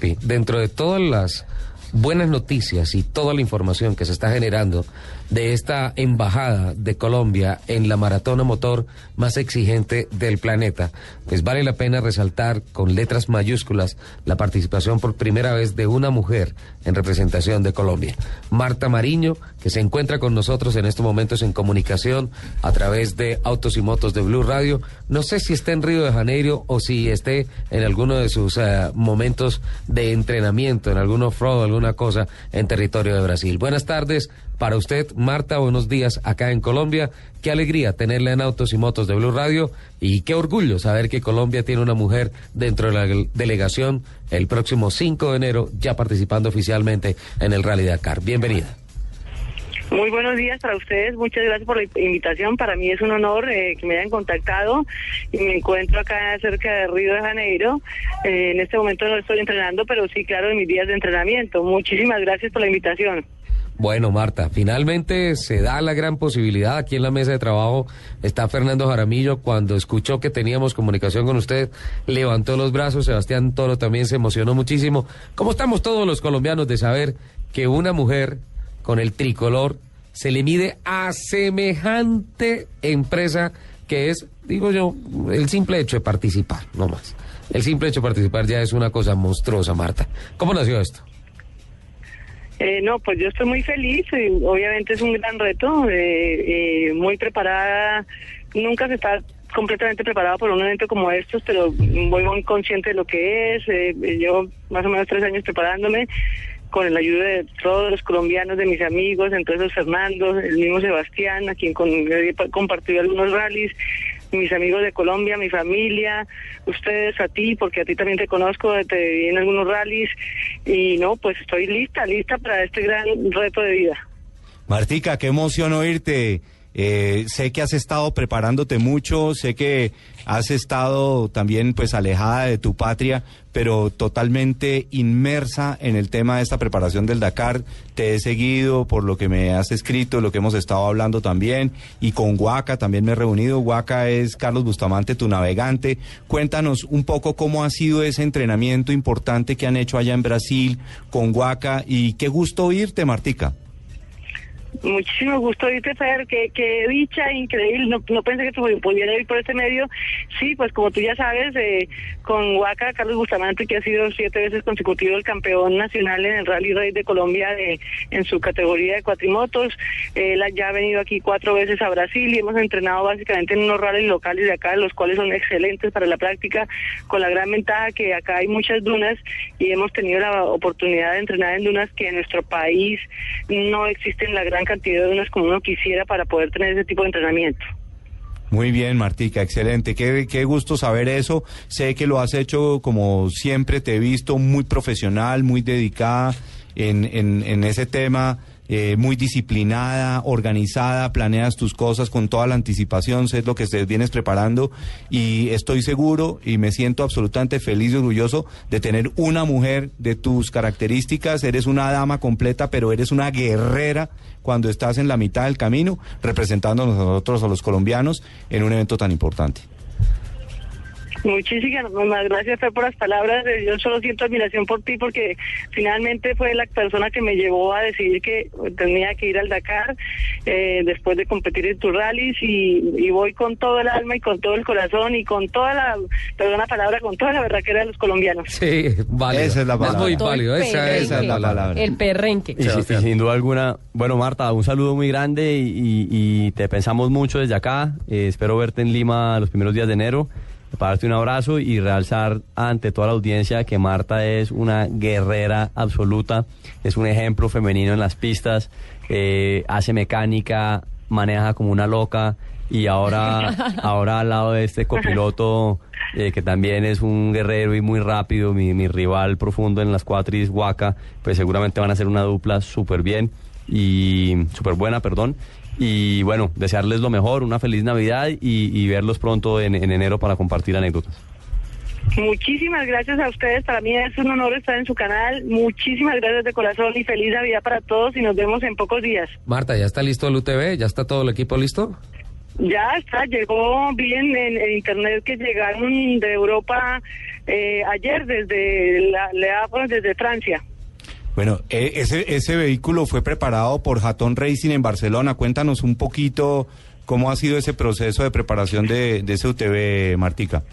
Dentro de todas las buenas noticias y toda la información que se está generando de esta embajada de Colombia en la maratona motor más exigente del planeta, pues vale la pena resaltar con letras mayúsculas la participación por primera vez de una mujer en representación de Colombia. Marta Mariño, que se encuentra con nosotros en estos momentos en comunicación a través de Autos y Motos de Blue Radio. No sé si está en Río de Janeiro o si esté en alguno de sus eh, momentos de entrenamiento, en algún off-road, alguna cosa en territorio de Brasil. Buenas tardes, para usted, Marta, buenos días acá en Colombia. Qué alegría tenerla en Autos y Motos de Blue Radio y qué orgullo saber que Colombia tiene una mujer dentro de la delegación el próximo 5 de enero ya participando oficialmente en el Rally Dakar. Bienvenida. Muy buenos días para ustedes, muchas gracias por la invitación. Para mí es un honor eh, que me hayan contactado y me encuentro acá cerca de Río de Janeiro. Eh, en este momento no estoy entrenando, pero sí, claro, en mis días de entrenamiento. Muchísimas gracias por la invitación. Bueno, Marta, finalmente se da la gran posibilidad. Aquí en la mesa de trabajo está Fernando Jaramillo. Cuando escuchó que teníamos comunicación con usted, levantó los brazos. Sebastián Toro también se emocionó muchísimo. ¿Cómo estamos todos los colombianos de saber que una mujer con el tricolor se le mide a semejante empresa que es, digo yo, el simple hecho de participar, no más? El simple hecho de participar ya es una cosa monstruosa, Marta. ¿Cómo nació esto? Eh, no, pues yo estoy muy feliz, y obviamente es un gran reto, eh, eh, muy preparada, nunca se está completamente preparada por un evento como estos, pero muy, muy consciente de lo que es, yo más o menos tres años preparándome, con la ayuda de todos los colombianos, de mis amigos, entonces Fernando, el mismo Sebastián, a quien con, compartido algunos rallies, mis amigos de Colombia, mi familia, ustedes, a ti, porque a ti también te conozco, te vi en algunos rallies y no, pues estoy lista, lista para este gran reto de vida. Martica, qué emoción oírte. Eh, sé que has estado preparándote mucho, sé que has estado también pues alejada de tu patria, pero totalmente inmersa en el tema de esta preparación del Dakar. Te he seguido por lo que me has escrito, lo que hemos estado hablando también, y con Huaca también me he reunido. Huaca es Carlos Bustamante, tu navegante. Cuéntanos un poco cómo ha sido ese entrenamiento importante que han hecho allá en Brasil con Huaca y qué gusto oírte, Martica. Muchísimo gusto oírte, Fer, que, que dicha increíble, no, pensé que tú pudiera ir por este medio. Sí, pues como tú ya sabes, eh, con Huaca, Carlos Bustamante, que ha sido siete veces consecutivo el campeón nacional en el Rally Rey de Colombia de, en su categoría de cuatrimotos. Él ya ha venido aquí cuatro veces a Brasil y hemos entrenado básicamente en unos rallies locales de acá, los cuales son excelentes para la práctica, con la gran ventaja que acá hay muchas dunas y hemos tenido la oportunidad de entrenar en dunas que en nuestro país no existen la gran cantidad de dunas como uno quisiera para poder tener ese tipo de entrenamiento. Muy bien, Martica, excelente. Qué, qué gusto saber eso. Sé que lo has hecho como siempre te he visto, muy profesional, muy dedicada en, en, en ese tema eh, muy disciplinada, organizada, planeas tus cosas con toda la anticipación, sé lo que te vienes preparando y estoy seguro y me siento absolutamente feliz y orgulloso de tener una mujer de tus características. Eres una dama completa, pero eres una guerrera cuando estás en la mitad del camino representando a nosotros, a los colombianos, en un evento tan importante. Muchísimas gracias por las palabras. Yo solo siento admiración por ti porque finalmente fue la persona que me llevó a decidir que tenía que ir al Dakar eh, después de competir en tus rallies y, voy con todo el alma y con todo el corazón y con toda la, perdón la palabra, con toda la verdad que era de los colombianos. Sí, vale. Esa es la palabra. Es muy válido, esa, es la palabra. El perrenque. Y, sin duda alguna, bueno Marta, un saludo muy grande y, te pensamos mucho desde acá. Eh, espero verte en Lima los primeros días de enero para darte un abrazo y realzar ante toda la audiencia que Marta es una guerrera absoluta, es un ejemplo femenino en las pistas, eh, hace mecánica, maneja como una loca y ahora, ahora al lado de este copiloto eh, que también es un guerrero y muy rápido, mi, mi rival profundo en las cuatris, Waka, pues seguramente van a ser una dupla súper bien y súper buena, perdón. Y bueno, desearles lo mejor, una feliz Navidad y, verlos pronto en, enero para compartir anécdotas. Muchísimas gracias a ustedes. Para mí es un honor estar en su canal. Muchísimas gracias de corazón y feliz Navidad para todos y nos vemos en pocos días. Marta, ¿ya está listo el UTV? ¿Ya está todo el equipo listo? Ya está, llegó bien en, internet que llegaron de Europa eh, ayer desde la, desde Francia. Bueno, eh, ese, ese vehículo fue preparado por Hatton Racing en Barcelona. Cuéntanos un poquito cómo ha sido ese proceso de preparación de, de ese UTV, Martica.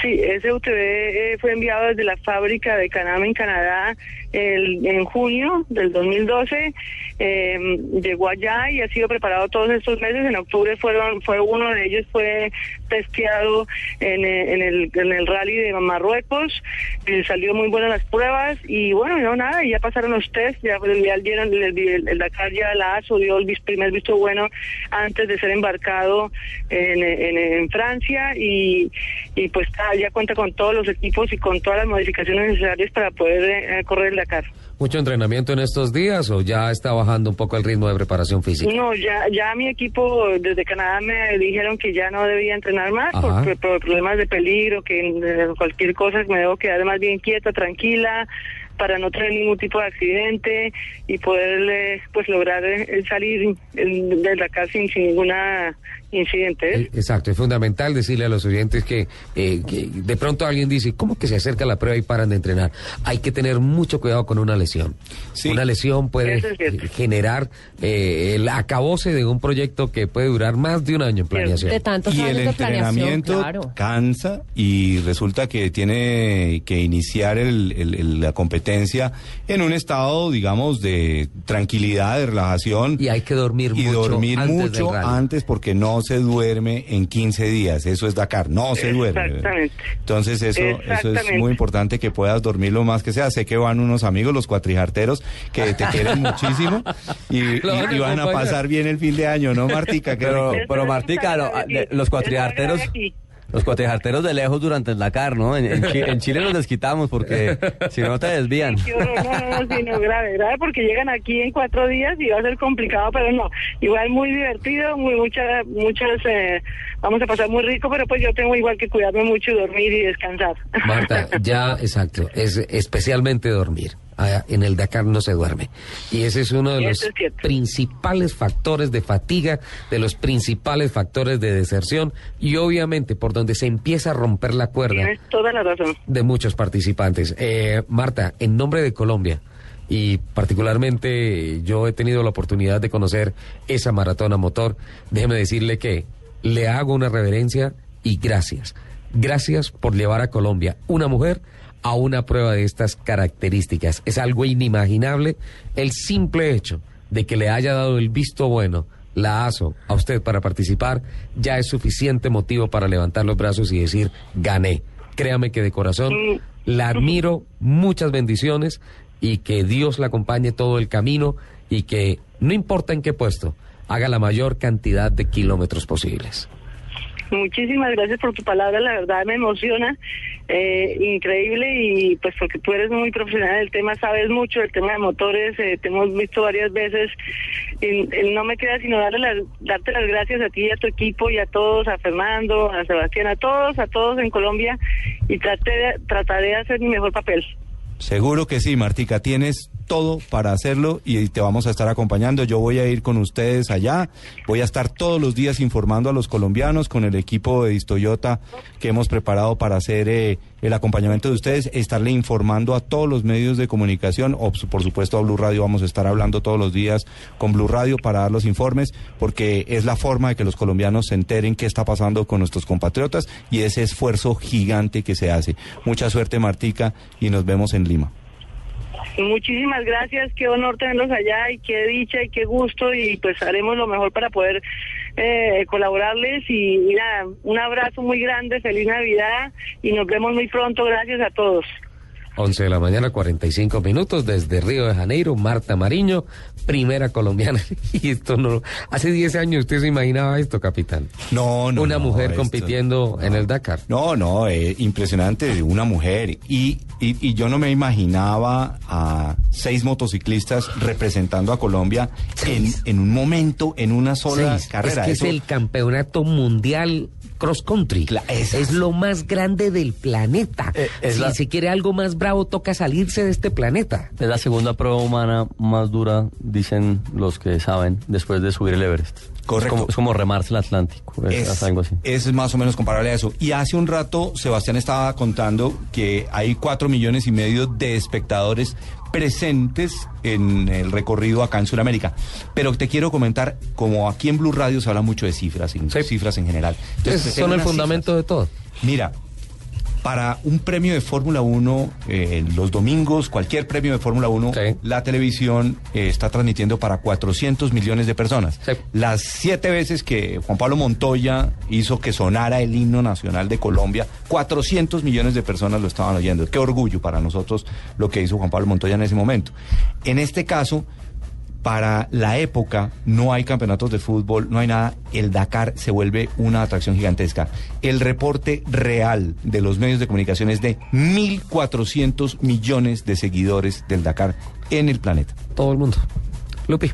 Sí, ese UTV eh, fue enviado desde la fábrica de Canam en Canadá en junio del 2012. Eh, llegó allá y ha sido preparado todos estos meses. En octubre fueron fue uno de ellos fue testeado en, el, rally de Marruecos. Eh, salió muy buenas las pruebas y bueno, no nada, ya pasaron los test. Ya, dieron el, el, el Dakar ya la ASO dio el primer visto bueno antes de ser embarcado en, Francia y, pues ya cuenta con todos los equipos y con todas las modificaciones necesarias para poder eh, correr el ¿Mucho entrenamiento en estos días o ya está bajando un poco el ritmo de preparación física? No, ya, ya mi equipo desde Canadá me dijeron que ya no debía entrenar más por, por, problemas de peligro, que cualquier cosa me debo quedar más bien quieta, tranquila para no tener ningún tipo de accidente y poder pues lograr eh, salir de la casa sin, sin ninguna incidente. Eh, exacto, es fundamental decirle a los oyentes que, eh, que, de pronto alguien dice, ¿cómo que se acerca la prueba y paran de entrenar? Hay que tener mucho cuidado con una lesión. Sí. Una lesión puede generar eh, el acabose de un proyecto que puede durar más de un año en planeación. De tantos y años el de entrenamiento claro. cansa y resulta que tiene que iniciar el, el, la competencia en un estado, digamos, de tranquilidad, de relajación. Y hay que dormir y mucho dormir antes mucho del antes porque no se duerme en 15 días. Eso es Dakar, no se duerme. Exactamente. Entonces eso, eso es muy importante que puedas dormir lo más que sea. Sé que van unos amigos, los cuatrijarteros, que te quieren muchísimo y, y- van a y van a acompañar. pasar bien el fin de año, ¿no, Martica? Pero, Martica, no, los cuatrijarteros. Los cuatrijarteros de lejos durante el Dakar, ¿no? En, en Chi- en Chile nos desquitamos porque si no te desvían. Qué horror, No, no, no, sí, no, grave, grave, porque llegan aquí en cuatro días y va a ser complicado, pero no, igual muy divertido, muy muchas, muchas, eh, vamos a pasar muy rico, pero pues yo tengo igual que cuidarme mucho y dormir y descansar. Marta, ya, exacto, es especialmente dormir. Ah, En el Dakar no se duerme. Y ese es uno de los es principales factores de fatiga, de los principales factores de deserción y obviamente por donde se empieza a romper la cuerda Tienes toda la razón. de muchos participantes. Eh, Marta, en nombre de Colombia, y particularmente yo he tenido la oportunidad de conocer esa maratona motor, déjeme decirle que le hago una reverencia y gracias. Gracias por llevar a Colombia una mujer a una prueba de estas características. Es algo inimaginable el simple hecho de que le haya dado el visto bueno la ASO a usted para participar, ya es suficiente motivo para levantar los brazos y decir, gané. Créame que de corazón la admiro, muchas bendiciones y que Dios la acompañe todo el camino y que no importa en qué puesto, haga la mayor cantidad de kilómetros posibles. Muchísimas gracias por tu palabra, la verdad me emociona, eh, increíble y pues porque tú eres muy profesional del tema, sabes mucho del tema de motores, eh, te hemos visto varias veces no me queda sino darle las, darte las gracias a ti y a tu equipo y a todos, a Fernando, a Sebastián, a todos, a todos en Colombia y traté trataré de hacer mi mejor papel. Seguro que sí, Martica, tienes todo para hacerlo y te vamos a estar acompañando. Yo voy a ir con ustedes allá, voy a estar todos los días informando a los colombianos con el equipo de Distoyota que hemos preparado para hacer eh, el acompañamiento de ustedes, estarle informando a todos los medios de comunicación, o por supuesto a Blue Radio, vamos a estar hablando todos los días con Blue Radio para dar los informes, porque es la forma de que los colombianos se enteren qué está pasando con nuestros compatriotas y ese esfuerzo gigante que se hace. Mucha suerte, Martica, y nos vemos en Lima. Muchísimas gracias, qué honor tenerlos allá y qué dicha y qué gusto y pues haremos lo mejor para poder eh, colaborarles y, y nada, un abrazo muy grande, feliz Navidad y nos vemos muy pronto, gracias a todos. 11 de la mañana, 45 minutos, desde Río de Janeiro, Marta Mariño, primera colombiana. Y esto no. Hace 10 años usted se imaginaba esto, capitán. No, no. Una no, mujer esto- compitiendo en el Dakar. No, no, eh, impresionante, una mujer. Y, y, y yo no me imaginaba a seis motociclistas representando a Colombia en, en un momento, en una sola Seis. carrera. Es que Eso- es el campeonato mundial cross country. Es lo más grande del planeta. Eh, es si la- se quiere algo más bravo, toca salirse de este planeta. Es la segunda prueba humana más dura, dicen los que saben, después de subir el Everest. Correcto. Es como, es como remarse el Atlántico, es, Es, algo así. es más o menos comparable a eso. Y hace un rato Sebastián estaba contando que hay cuatro millones y medio de espectadores presentes en el recorrido acá en Sudamérica. Pero te quiero comentar, como aquí en Blue Radio se habla mucho de cifras, y Sí. cifras en general. Entonces, son el fundamento cifras. de todo. Mira, para un premio de Fórmula 1, eh, los domingos, cualquier premio de Fórmula 1, Sí. la televisión eh, está transmitiendo para 400 millones de personas. Sí. Las siete veces que Juan Pablo Montoya hizo que sonara el himno nacional de Colombia, 400 millones de personas lo estaban oyendo. Qué orgullo para nosotros lo que hizo Juan Pablo Montoya en ese momento. En este caso, para la época no hay campeonatos de fútbol, no hay nada. El Dakar se vuelve una atracción gigantesca. El reporte real de los medios de comunicación es de 1.400 millones de seguidores del Dakar en el planeta. Todo el mundo. Lupi.